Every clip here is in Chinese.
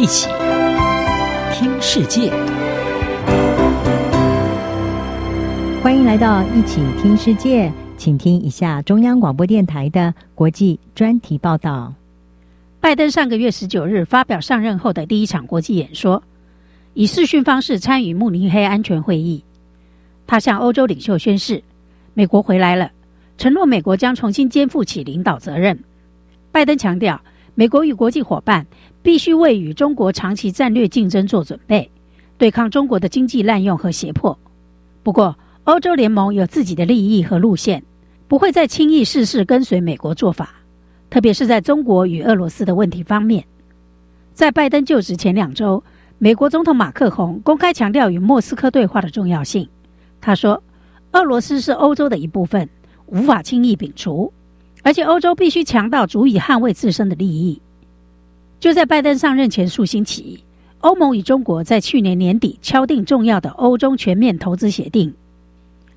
一起听世界，欢迎来到一起听世界，请听一下中央广播电台的国际专题报道。拜登上个月十九日发表上任后的第一场国际演说，以视讯方式参与慕尼黑安全会议。他向欧洲领袖宣誓，美国回来了，承诺美国将重新肩负起领导责任。拜登强调，美国与国际伙伴必须为与中国长期战略竞争做准备，对抗中国的经济滥用和胁迫。不过，欧洲联盟有自己的利益和路线，不会再轻易事事跟随美国做法。特别是在中国与俄罗斯的问题方面，在拜登就职前两周，美国总统马克宏公开强调与莫斯科对话的重要性。他说：“俄罗斯是欧洲的一部分，无法轻易摒除，而且欧洲必须强到足以捍卫自身的利益。”就在拜登上任前数星期，欧盟与中国在去年年底敲定重要的欧中全面投资协定，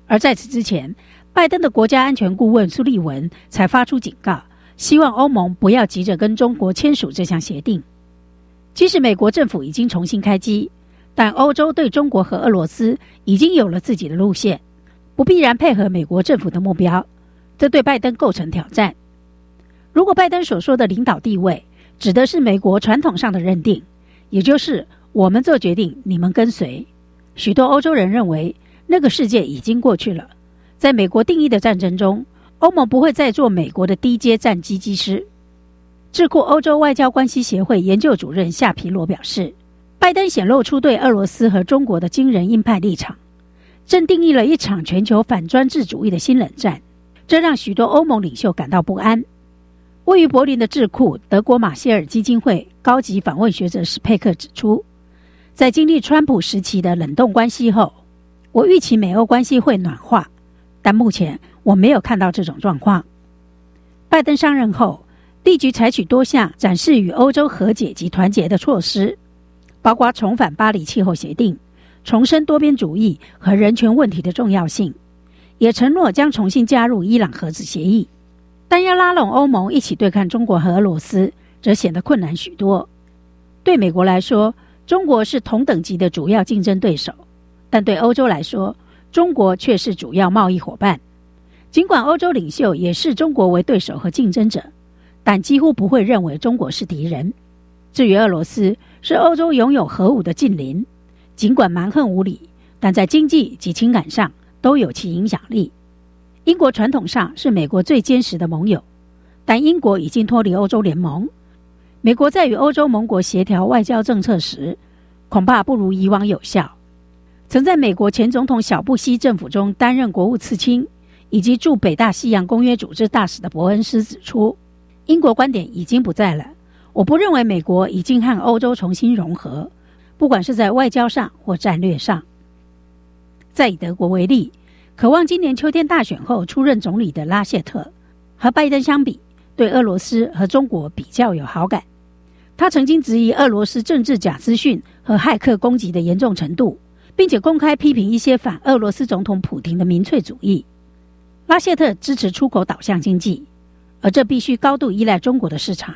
而在此之前，拜登的国家安全顾问苏利文才发出警告。希望欧盟不要急着跟中国签署这项协定。即使美国政府已经重新开机，但欧洲对中国和俄罗斯已经有了自己的路线，不必然配合美国政府的目标，这对拜登构成挑战。如果拜登所说的领导地位指的是美国传统上的认定，也就是我们做决定，你们跟随，许多欧洲人认为那个世界已经过去了，在美国定义的战争中。欧盟不会再做美国的低阶战机机师。智库欧洲外交关系协会研究主任夏皮罗表示，拜登显露出对俄罗斯和中国的惊人硬派立场，正定义了一场全球反专制主义的新冷战，这让许多欧盟领袖感到不安。位于柏林的智库德国马歇尔基金会高级访问学者史佩克指出，在经历川普时期的冷冻关系后，我预期美欧关系会暖化，但目前。我没有看到这种状况。拜登上任后，立即采取多项展示与欧洲和解及团结的措施，包括重返巴黎气候协定、重申多边主义和人权问题的重要性，也承诺将重新加入伊朗核子协议。但要拉拢欧盟一起对抗中国和俄罗斯，则显得困难许多。对美国来说，中国是同等级的主要竞争对手，但对欧洲来说，中国却是主要贸易伙伴。尽管欧洲领袖也视中国为对手和竞争者，但几乎不会认为中国是敌人。至于俄罗斯，是欧洲拥有核武的近邻，尽管蛮横无理，但在经济及情感上都有其影响力。英国传统上是美国最坚实的盟友，但英国已经脱离欧洲联盟。美国在与欧洲盟国协调外交政策时，恐怕不如以往有效。曾在美国前总统小布希政府中担任国务次卿。以及驻北大西洋公约组织大使的伯恩斯指出，英国观点已经不在了。我不认为美国已经和欧洲重新融合，不管是在外交上或战略上。再以德国为例，渴望今年秋天大选后出任总理的拉谢特，和拜登相比，对俄罗斯和中国比较有好感。他曾经质疑俄罗斯政治假资讯和骇客攻击的严重程度，并且公开批评一些反俄罗斯总统普京的民粹主义。拉谢特支持出口导向经济，而这必须高度依赖中国的市场。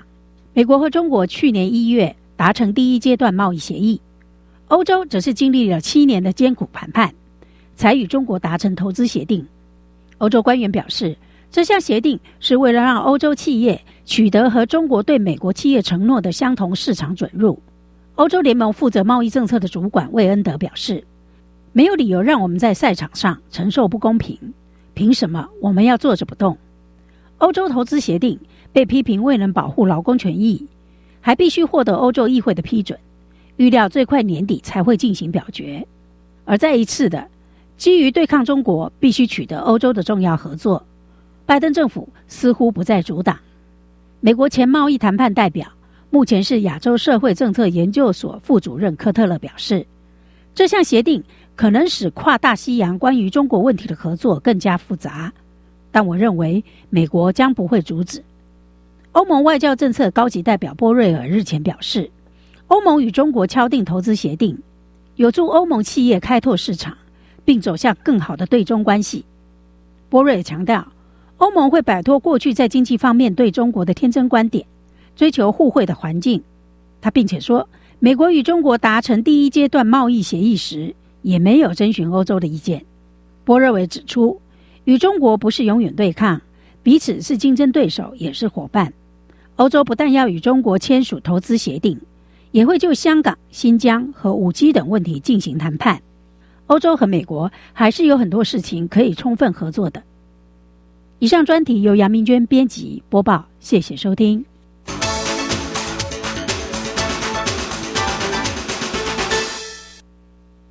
美国和中国去年一月达成第一阶段贸易协议，欧洲则是经历了七年的艰苦谈判，才与中国达成投资协定。欧洲官员表示，这项协定是为了让欧洲企业取得和中国对美国企业承诺的相同市场准入。欧洲联盟负责贸易政策的主管魏恩德表示，没有理由让我们在赛场上承受不公平。凭什么我们要坐着不动？欧洲投资协定被批评未能保护劳工权益，还必须获得欧洲议会的批准，预料最快年底才会进行表决。而再一次的，基于对抗中国，必须取得欧洲的重要合作，拜登政府似乎不再阻挡。美国前贸易谈判代表，目前是亚洲社会政策研究所副主任科特勒表示，这项协定。可能使跨大西洋关于中国问题的合作更加复杂，但我认为美国将不会阻止。欧盟外交政策高级代表波瑞尔日前表示，欧盟与中国敲定投资协定，有助欧盟企业开拓市场，并走向更好的对中关系。波瑞强调，欧盟会摆脱过去在经济方面对中国的天真观点，追求互惠的环境。他并且说，美国与中国达成第一阶段贸易协议时，也没有征询欧洲的意见。波瑞维指出，与中国不是永远对抗，彼此是竞争对手，也是伙伴。欧洲不但要与中国签署投资协定，也会就香港、新疆和五 G 等问题进行谈判。欧洲和美国还是有很多事情可以充分合作的。以上专题由杨明娟编辑播报，谢谢收听。